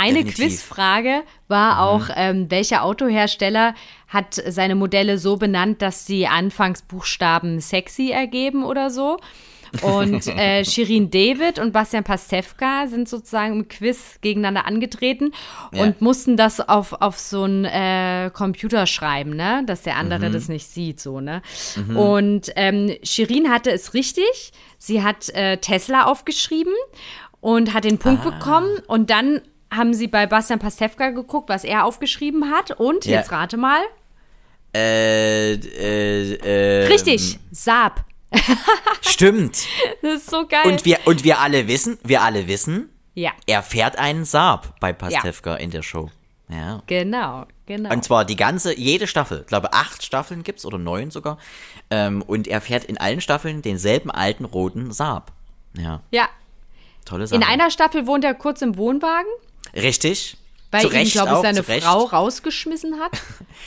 Eine Definitiv. Mhm. Quizfrage war auch, ähm, welcher Autohersteller hat seine Modelle so benannt, dass die Anfangsbuchstaben sexy ergeben oder so? Und äh, Shirin David und Bastian Pastewka sind sozusagen im Quiz gegeneinander angetreten Ja. und mussten das auf, auf so einen äh, Computer schreiben, ne? dass der andere Mhm. das nicht sieht. so ne? Und ähm, Shirin hatte es richtig. Sie hat äh, Tesla aufgeschrieben und hat den Punkt Ah. bekommen. Und dann haben sie bei Bastian Pastewka geguckt, was er aufgeschrieben hat. Und Ja. jetzt rate mal. Äh, äh, äh, Richtig, Saab. Stimmt. Das ist so geil. Und wir, und wir alle wissen, wir alle wissen, ja, er fährt einen Saab bei Pastewka in der Show. Ja. genau, genau. Und zwar die ganze, jede Staffel, ich glaube acht Staffeln gibt's oder neun sogar. Ähm, und er fährt in allen Staffeln denselben alten roten Saab. Ja, ja, tolle Sache. in einer Staffel wohnt er kurz im Wohnwagen, Richtig. weil zu ihn, glaube ich, auch, seine. Frau rausgeschmissen hat.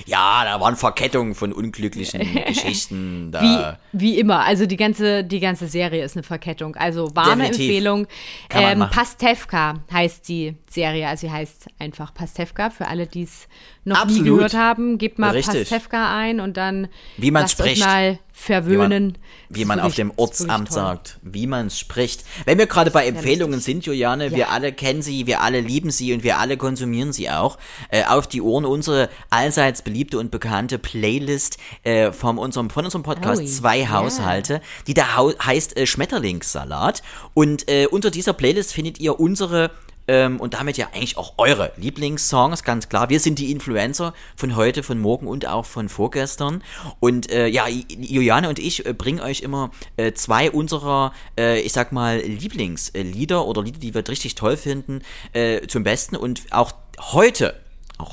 Ja, da waren Verkettungen von unglücklichen Geschichten. Da. Wie, wie immer. Also die ganze, die ganze Serie ist eine Verkettung. Also warme Definitiv. Empfehlung. Ähm. Pastewka heißt die Serie. Also sie heißt einfach Pastewka. Für alle, die es noch Absolut. nie gehört haben, gebt mal Richtig. Pastewka ein und dann Wie man lasst euch spricht. mal verwöhnen. wie man Das ist auf dem Ortsamt sagt, wie man es spricht. Wenn wir gerade bei Empfehlungen sind, Juliane, wir alle kennen sie, wir alle lieben sie und wir alle konsumieren sie auch. Äh, auf die Ohren unsere allseits beliebte und bekannte Playlist äh, von unserem, von unserem Podcast Oh, Zwei ja. Haushalte, die da hau heißt äh, Schmetterlingssalat. Und äh, unter dieser Playlist findet ihr unsere ähm, und damit ja eigentlich auch eure Lieblingssongs, ganz klar. Wir sind die Influencer von heute, von morgen und auch von vorgestern. Und äh, ja, Juliane und ich äh, bringen euch immer äh, zwei unserer, äh, ich sag mal, Lieblingslieder oder Lieder, die wir richtig toll finden, äh, zum Besten. Und auch heute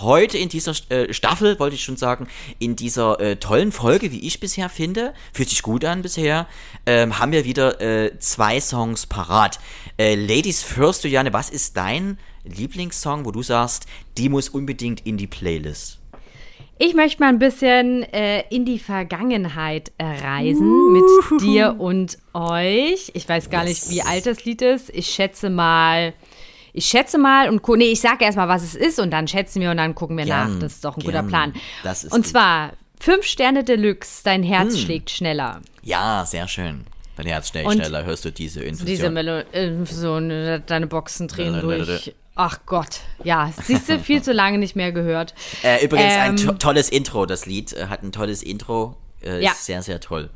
heute in dieser äh, Staffel, wollte ich schon sagen, in dieser äh, tollen Folge, wie ich bisher finde, fühlt sich gut an bisher, ähm, haben wir wieder äh, zwei Songs parat. Äh, Ladies First, Juliane, was ist dein Lieblingssong, wo du sagst, die muss unbedingt in die Playlist? Ich möchte mal ein bisschen äh, in die Vergangenheit äh, reisen uh. mit dir und euch. Ich weiß gar yes. nicht, wie alt das Lied ist. Ich schätze mal, ich schätze mal und nee, ich sage erstmal, was es ist und dann schätzen wir und dann gucken wir gern, nach. Das ist doch ein gern. guter Plan. Das ist und gut. zwar fünf Sterne Deluxe, dein Herz hm. schlägt schneller. Ja, sehr schön. Dein Herz schlägt schneller, hörst du diese Infusion. Diese Melo so, deine Boxen drehen durch. Ach Gott, ja, siehst du, viel zu lange nicht mehr gehört. Äh, übrigens ähm, ein to tolles Intro, das Lied äh, hat ein tolles Intro, äh, ja. ist sehr, sehr toll.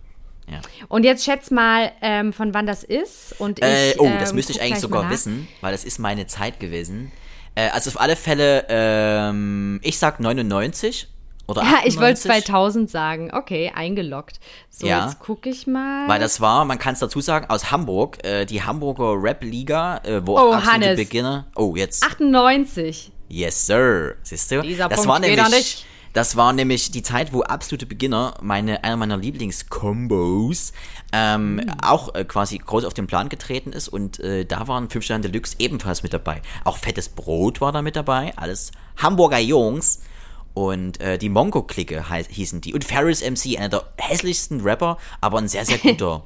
Ja. Und jetzt schätz mal, ähm, von wann das ist. Und äh, ich, oh, das ähm, müsste ich eigentlich sogar wissen, weil das ist meine Zeit gewesen. Äh, also auf alle Fälle, ähm, ich sag 99 oder Ja, ich wollte 2000 sagen. Okay, eingeloggt. So, ja, jetzt gucke ich mal. Weil das war, man kann es dazu sagen, aus Hamburg, äh, die Hamburger Rap-Liga, äh, wo oh, absolute Hannes. Beginner. Oh, jetzt. 98. Yes, sir. Siehst du? Dieser das Punkt war nämlich, nicht. Das war nämlich die Zeit, wo absolute Beginner, meine, einer meiner Lieblings-Combos, ähm, mhm. auch äh, quasi groß auf den Plan getreten ist und äh, da waren 5 Sterne Deluxe ebenfalls mit dabei. Auch Fettes Brot war da mit dabei, alles Hamburger Jungs. Und äh, die Mongo-Clique hießen die. Und Ferris MC, einer der hässlichsten Rapper, aber ein sehr, sehr guter.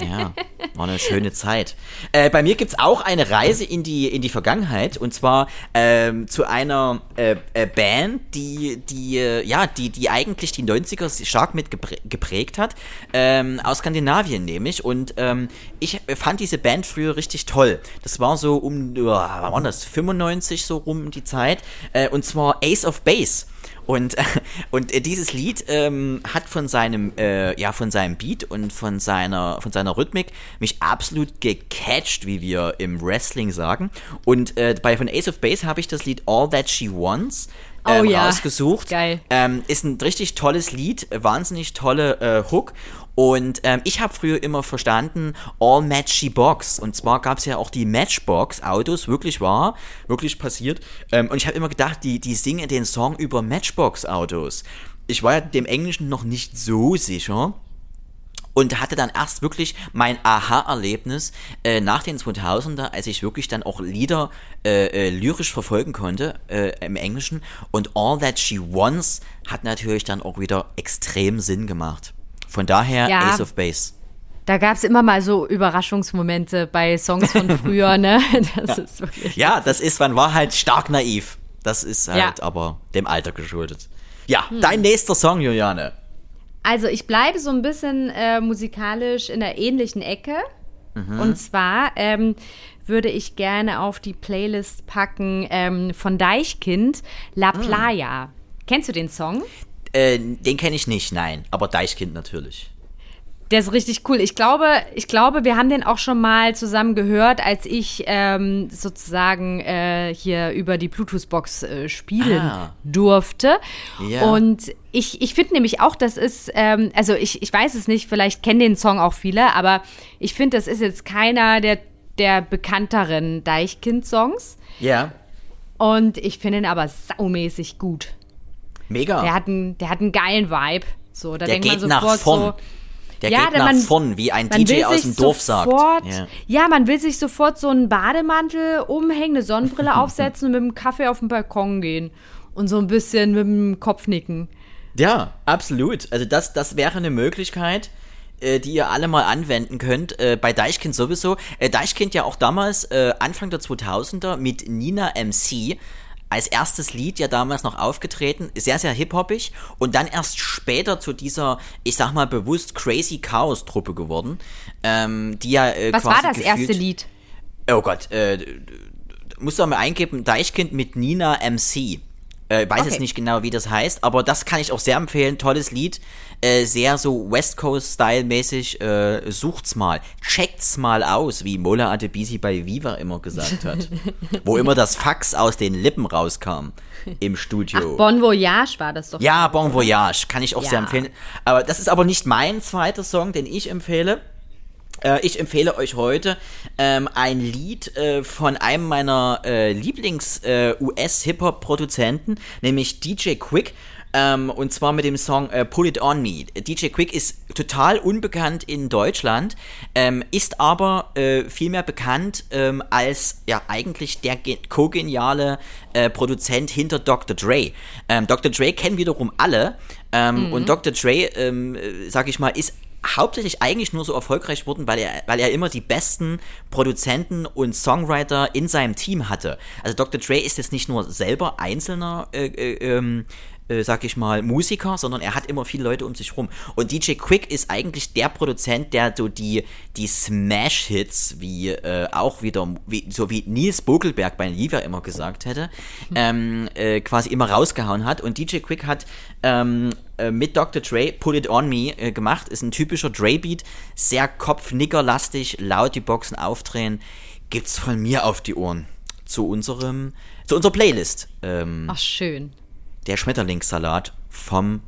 Ja, war eine schöne Zeit. Äh, bei mir gibt es auch eine Reise in die, in die Vergangenheit und zwar ähm, zu einer äh, äh, Band, die, die, äh, ja, die, die eigentlich die 90er stark mit geprägt hat, ähm, aus Skandinavien nämlich. Und ähm, ich fand diese Band früher richtig toll. Das war so um, wann war das, 95 so rum die Zeit. Äh, und zwar Ace of Base. Und, und dieses Lied ähm, hat von seinem, äh, ja, von seinem Beat und von seiner, von seiner Rhythmik mich absolut gecatcht, wie wir im Wrestling sagen. Und äh, bei von Ace of Base habe ich das Lied All That She Wants ähm, oh, ja. rausgesucht. Geil. Ähm, ist ein richtig tolles Lied, wahnsinnig tolle äh, Hook. Und ähm, ich habe früher immer verstanden, All Matchy Box. Und zwar gab es ja auch die Matchbox-Autos, wirklich wahr, wirklich passiert. Ähm, und ich habe immer gedacht, die, die singen den Song über Matchbox-Autos. Ich war ja dem Englischen noch nicht so sicher und hatte dann erst wirklich mein Aha-Erlebnis äh, nach den 2000er, als ich wirklich dann auch Lieder äh, äh, lyrisch verfolgen konnte äh, im Englischen und All That She Wants hat natürlich dann auch wieder extrem Sinn gemacht. Von daher ja. Ace of Base. Da gab es immer mal so Überraschungsmomente bei Songs von früher, ne? Das ja. ist wirklich. Ja, das ist, man war halt stark naiv. Das ist halt ja. aber dem Alter geschuldet. Ja, hm. dein nächster Song, Juliane. Also ich bleibe so ein bisschen äh, musikalisch in der ähnlichen Ecke. Mhm. Und zwar ähm, würde ich gerne auf die Playlist packen ähm, von Deichkind La hm. Playa. Mhm. Kennst du den Song? Äh, den kenne ich nicht, nein. Aber Deichkind natürlich. Der ist richtig cool. Ich glaube, ich glaube, wir haben den auch schon mal zusammen gehört, als ich ähm, sozusagen äh, hier über die Bluetooth-Box äh, spielen ah. durfte. Ja. Und ich, ich finde nämlich auch, das ist, ähm, also ich, ich weiß es nicht, vielleicht kennen den Song auch viele, aber ich finde, das ist jetzt keiner der, der bekannteren Deichkind-Songs. Ja. Und ich finde ihn aber saumäßig gut. Mega. Der hat einen, der hat einen geilen Vibe. So, da der denkt geht man sofort nach vorn. so. Der ja, geht nach man, vorn, wie ein DJ aus dem Dorf sofort, sagt. Ja. ja. man will sich sofort so einen Bademantel umhängen, eine Sonnenbrille aufsetzen und mit dem Kaffee auf den Balkon gehen. Und so ein bisschen mit dem Kopf nicken. Ja, absolut. Also das, das wäre eine Möglichkeit, äh, die ihr alle mal anwenden könnt. Äh, bei Deichkind sowieso. Äh, Deichkind ja auch damals, äh, Anfang der 2000er, mit Nina MC als erstes Lied ja damals noch aufgetreten, sehr, sehr hip-hoppig und dann erst später zu dieser, ich sag mal bewusst Crazy Chaos-Truppe geworden, ähm, die ja äh, Was war das erste Lied? Oh Gott, äh, musst du mal eingeben, Deichkind mit Nina MC. Äh, weiß okay. jetzt nicht genau, wie das heißt, aber das kann ich auch sehr empfehlen. Tolles Lied. Äh, sehr so West Coast-Style-mäßig. Äh, sucht's mal. Checkt's mal aus, wie Mola Adebisi bei Viva immer gesagt hat. wo immer das Fax aus den Lippen rauskam im Studio. Ach, bon Voyage war das doch. Ja, Bon Voyage. Kann ich auch ja. sehr empfehlen. Aber das ist aber nicht mein zweiter Song, den ich empfehle. Äh, ich empfehle euch heute ähm, ein Lied äh, von einem meiner äh, Lieblings-US-Hip-Hop-Produzenten, nämlich DJ Quick. Ähm, und zwar mit dem Song äh, Put It On Me. DJ Quick ist total unbekannt in Deutschland, ähm, ist aber äh, vielmehr bekannt ähm, als ja eigentlich der co-geniale äh, Produzent hinter Dr. Dre. Ähm, Dr. Dre kennen wiederum alle. Ähm, mhm. Und Dr. Dre, ähm, äh, sag ich mal, ist hauptsächlich eigentlich nur so erfolgreich wurden, weil er, weil er immer die besten Produzenten und Songwriter in seinem Team hatte. Also Dr. Dre ist jetzt nicht nur selber einzelner äh, äh, ähm, äh, sag ich mal, Musiker, sondern er hat immer viele Leute um sich rum. Und DJ Quick ist eigentlich der Produzent, der so die, die Smash-Hits, wie äh, auch wieder, wie, so wie Nils Bogelberg bei Livia immer gesagt hätte, ähm, äh, quasi immer rausgehauen hat. Und DJ Quick hat ähm, äh, mit Dr. Dre Put It On Me äh, gemacht. Ist ein typischer Dre-Beat, sehr kopfnickerlastig, laut die Boxen aufdrehen. Gibt's von mir auf die Ohren zu unserem, zu unserer Playlist. Ähm, Ach, schön der Schmetterlingssalat vom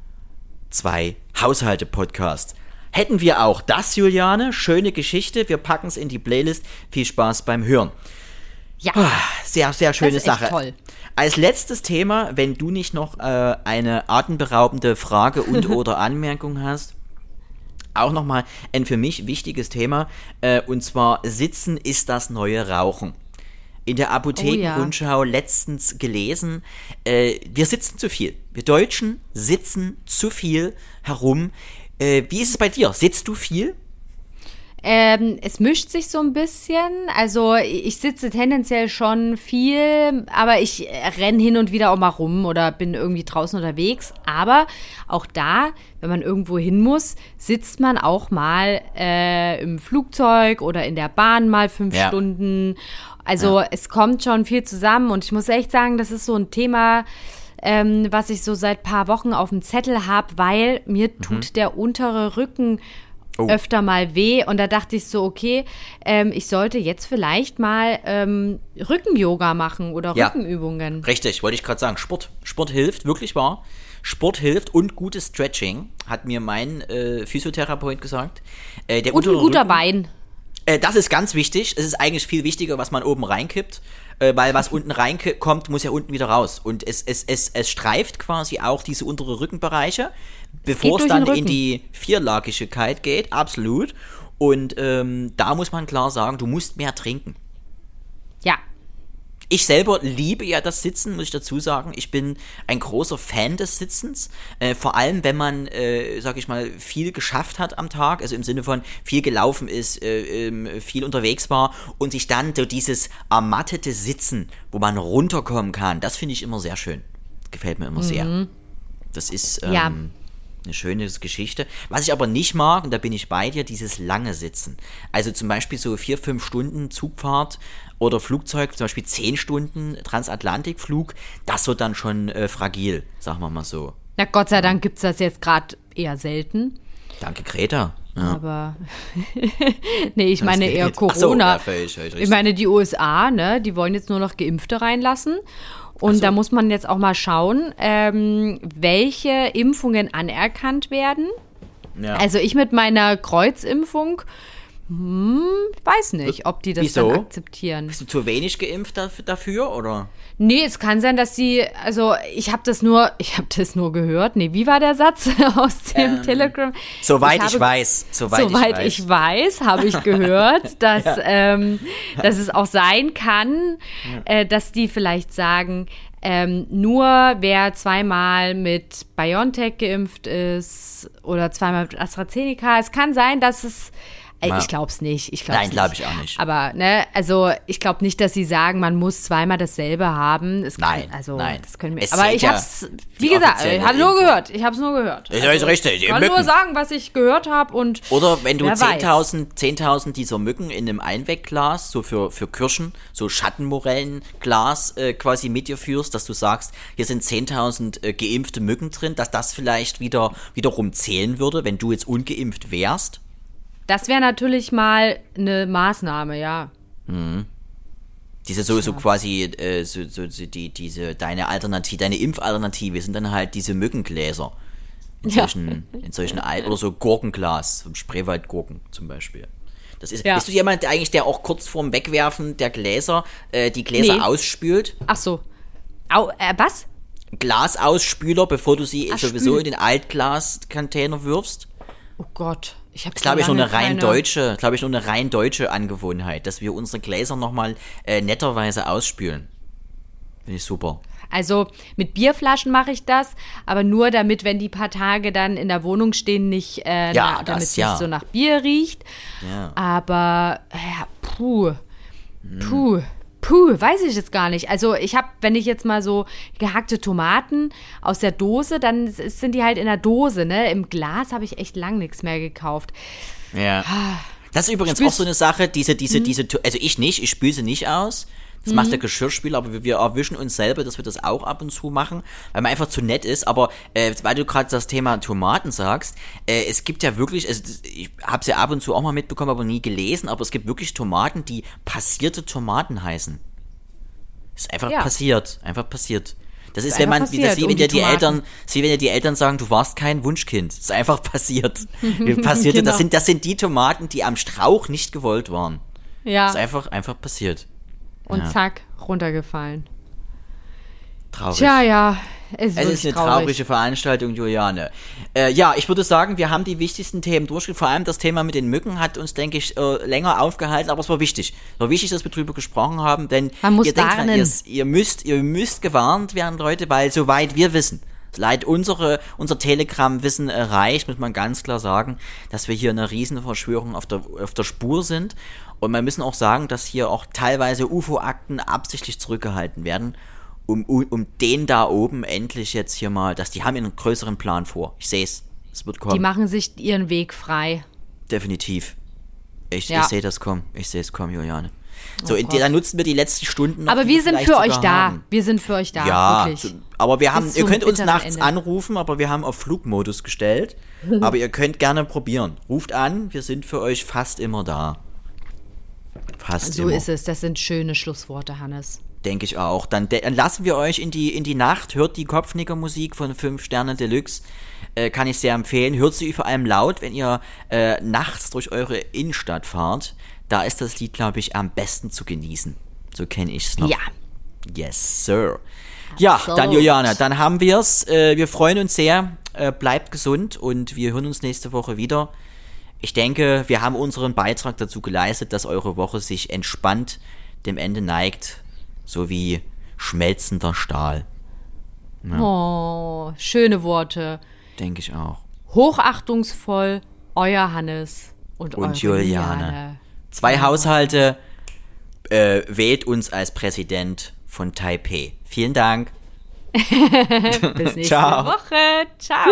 Zwei Haushalte Podcast. Hätten wir auch das, Juliane? Schöne Geschichte. Wir packen es in die Playlist. Viel Spaß beim Hören. Ja. Ah, sehr, sehr schöne das ist Sache. Toll. Als letztes Thema, wenn du nicht noch äh, eine atemberaubende Frage und oder Anmerkung hast, auch nochmal ein für mich wichtiges Thema, äh, und zwar Sitzen ist das neue Rauchen in der Apothekenrundschau oh, ja. letztens gelesen, äh, wir sitzen zu viel. Wir Deutschen sitzen zu viel herum. Äh, wie ist es bei dir? Sitzt du viel? Ähm, es mischt sich so ein bisschen. Also ich sitze tendenziell schon viel, aber ich renne hin und wieder auch mal rum oder bin irgendwie draußen unterwegs. Aber auch da, wenn man irgendwo hin muss, sitzt man auch mal äh, im Flugzeug oder in der Bahn mal fünf ja. Stunden. Also ja. es kommt schon viel zusammen und ich muss echt sagen, das ist so ein Thema, ähm, was ich so seit paar Wochen auf dem Zettel habe, weil mir mhm. tut der untere Rücken oh. öfter mal weh und da dachte ich so, okay, ähm, ich sollte jetzt vielleicht mal ähm, Rücken-Yoga machen oder ja. Rückenübungen. Richtig, wollte ich gerade sagen, Sport, Sport hilft, wirklich wahr. Sport hilft und gutes Stretching, hat mir mein äh, Physiotherapeut gesagt. Äh, der und ein guter Rücken, Bein. Äh, das ist ganz wichtig. Es ist eigentlich viel wichtiger, was man oben reinkippt, äh, weil was unten reinkommt, muss ja unten wieder raus. Und es, es, es, es streift quasi auch diese untere Rückenbereiche, bevor es dann in die Vierlagigkeit geht. Absolut. Und ähm, da muss man klar sagen, du musst mehr trinken. Ja, ich selber liebe ja das Sitzen, muss ich dazu sagen. Ich bin ein großer Fan des Sitzens. Äh, vor allem, wenn man, äh, sag ich mal, viel geschafft hat am Tag, also im Sinne von viel gelaufen ist, äh, ähm, viel unterwegs war und sich dann so dieses ermattete Sitzen, wo man runterkommen kann, das finde ich immer sehr schön. Gefällt mir immer mhm. sehr. Das ist. Ähm, ja eine schöne Geschichte. Was ich aber nicht mag, und da bin ich bei dir, dieses lange Sitzen. Also zum Beispiel so vier, fünf Stunden Zugfahrt oder Flugzeug, zum Beispiel 10 Stunden Transatlantikflug, das wird dann schon äh, fragil, sagen wir mal so. Na Gott sei Dank gibt es das jetzt gerade eher selten. Danke, Greta. Ja. Aber nee, ich meine eher Corona. So, ja, ich, ich, ich meine, die USA, ne, die wollen jetzt nur noch Geimpfte reinlassen. Und so. da muss man jetzt auch mal schauen, ähm, welche Impfungen anerkannt werden. Ja. Also ich mit meiner Kreuzimpfung hm, weiß nicht, ob die das Wieso? dann akzeptieren. Bist du zu wenig geimpft dafür, oder? Nee, es kann sein, dass sie, also ich habe das nur, ich habe das nur gehört. Nee, wie war der Satz aus dem ähm, Telegram? Soweit ich, habe, ich weiß, soweit, soweit ich weiß, weiß habe ich gehört, dass, ja. ähm, dass es auch sein kann, äh, dass die vielleicht sagen, ähm, nur wer zweimal mit BioNTech geimpft ist oder zweimal mit AstraZeneca, es kann sein, dass es Ey, ich glaube es nicht. Ich glaub's Nein, glaube ich auch nicht. Aber, ne, also ich glaube nicht, dass sie sagen, man muss zweimal dasselbe haben. Es nein, kann, also, nein. Das können wir, es aber ich habe es, wie gesagt, ich habe nur gehört. Ich habe es nur gehört. Also, ist richtig. Ich kann Mücken. nur sagen, was ich gehört habe und Oder wenn du 10.000 10 dieser Mücken in einem Einwegglas, so für, für Kirschen, so Schattenmorellenglas äh, quasi mit dir führst, dass du sagst, hier sind 10.000 äh, geimpfte Mücken drin, dass das vielleicht wieder wiederum zählen würde, wenn du jetzt ungeimpft wärst? Das wäre natürlich mal eine Maßnahme, ja. Mhm. Diese so, so quasi, äh, so, so, so, die, diese, deine Alternative, deine Impfalternative sind dann halt diese Mückengläser. In solchen, ja. in solchen Al oder so Gurkenglas, Spreewaldgurken zum Beispiel. Das ist, ja. Bist du jemand, der eigentlich, der auch kurz vorm Wegwerfen der Gläser, äh, die Gläser nee. ausspült? Ach so. Au, äh, was? Glasausspüler, bevor du sie Ach, sowieso spülen. in den Altglas-Container wirfst. Oh Gott, ich habe glaube ich nur eine rein deutsche, glaube ich nur eine rein deutsche Angewohnheit, dass wir unsere Gläser nochmal äh, netterweise ausspülen. Finde ich super. Also mit Bierflaschen mache ich das, aber nur damit, wenn die paar Tage dann in der Wohnung stehen, nicht, äh, Ja, na, damit es ja. nicht so nach Bier riecht. Ja. Aber ja, puh, puh, puh, weiß ich jetzt gar nicht. Also ich habe, wenn ich jetzt mal so gehackte Tomaten aus der Dose, dann sind die halt in der Dose, ne? Im Glas habe ich echt lang nichts mehr gekauft. Ja. Das ist übrigens Spülst- auch so eine Sache, diese, diese, Mhm. diese, also ich nicht, ich spüle sie nicht aus. Das macht der Geschirrspüler, aber wir, erwischen uns selber, dass wir das auch ab und zu machen, weil man einfach zu nett ist. Aber äh, weil du gerade das Thema Tomaten sagst, äh, es gibt ja wirklich, also ich habe sie ab und zu auch mal mitbekommen, aber nie gelesen, aber es gibt wirklich Tomaten, die passierte Tomaten heißen. Ist einfach Ja. passiert, einfach passiert. Das ist, Ist wenn man, wie das passiert, wie um wenn dir die die. Eltern, ist wie wenn dir die Eltern sagen, du warst kein Wunschkind. Das ist einfach passiert. passierte, Genau. das sind, das sind die Tomaten, die am Strauch nicht gewollt waren. Ja, Das ist einfach, einfach passiert. Und ja. zack, runtergefallen. Traurig. Tja, ja, es, Es ist eine traurige Veranstaltung, Juliane. Äh, ja, ich würde sagen, wir haben die wichtigsten Themen durchgeführt. Vor allem das Thema mit den Mücken hat uns, denke ich, äh, länger aufgehalten, aber es war wichtig. Es war wichtig, dass wir drüber gesprochen haben, denn Man muss ihr, dran, ihr, ihr, müsst, ihr müsst gewarnt werden, Leute, weil soweit wir wissen, soweit unsere, unser Telegram-Wissen erreicht, muss man ganz klar sagen, dass wir hier eine riesen Verschwörung auf der, auf der Spur sind. Und wir müssen auch sagen, dass hier auch teilweise UFO-Akten absichtlich zurückgehalten werden, um, um, den da oben endlich jetzt hier mal, dass die haben einen größeren Plan vor. Ich sehe es. Es wird Die kommen. machen sich ihren Weg frei. Definitiv. Ich, Ja. ich sehe das kommen. Ich sehe es kommen, Juliane. So, Oh in dann nutzen wir die letzten Stunden noch, Aber die wir sind für euch da. haben. Wir sind für euch da, Ja, wirklich. aber wir haben, Bis ihr könnt uns nachts Ende. anrufen, aber wir haben auf Flugmodus gestellt. aber ihr könnt gerne probieren. Ruft an, wir sind für euch fast immer da. Fast So immer. ist es. Das sind schöne Schlussworte, Hannes. Denke ich auch. Dann, lassen wir euch in die, in die Nacht. Hört die Kopfnicker-Musik von 5 Sterne Deluxe. Äh, kann ich sehr empfehlen. Hört sie vor allem laut, wenn ihr äh, nachts durch eure Innenstadt fahrt. Da ist das Lied, glaube ich, am besten zu genießen. So kenne ich es noch. Ja. Yes, sir. Ja, Absolut. dann Juliana, dann haben wir's. Äh, wir freuen uns sehr. Äh, bleibt gesund und wir hören uns nächste Woche wieder. Ich denke, wir haben unseren Beitrag dazu geleistet, dass eure Woche sich entspannt dem Ende neigt, so wie schmelzender Stahl. Oh, schöne Worte. Denke ich auch. Hochachtungsvoll, euer Hannes und, Und eure Juliane. Juliane. Zwei Haushalte äh, wählt uns als Präsident von Taipei. Vielen Dank. Bis nächste Ciao. Woche. Ciao.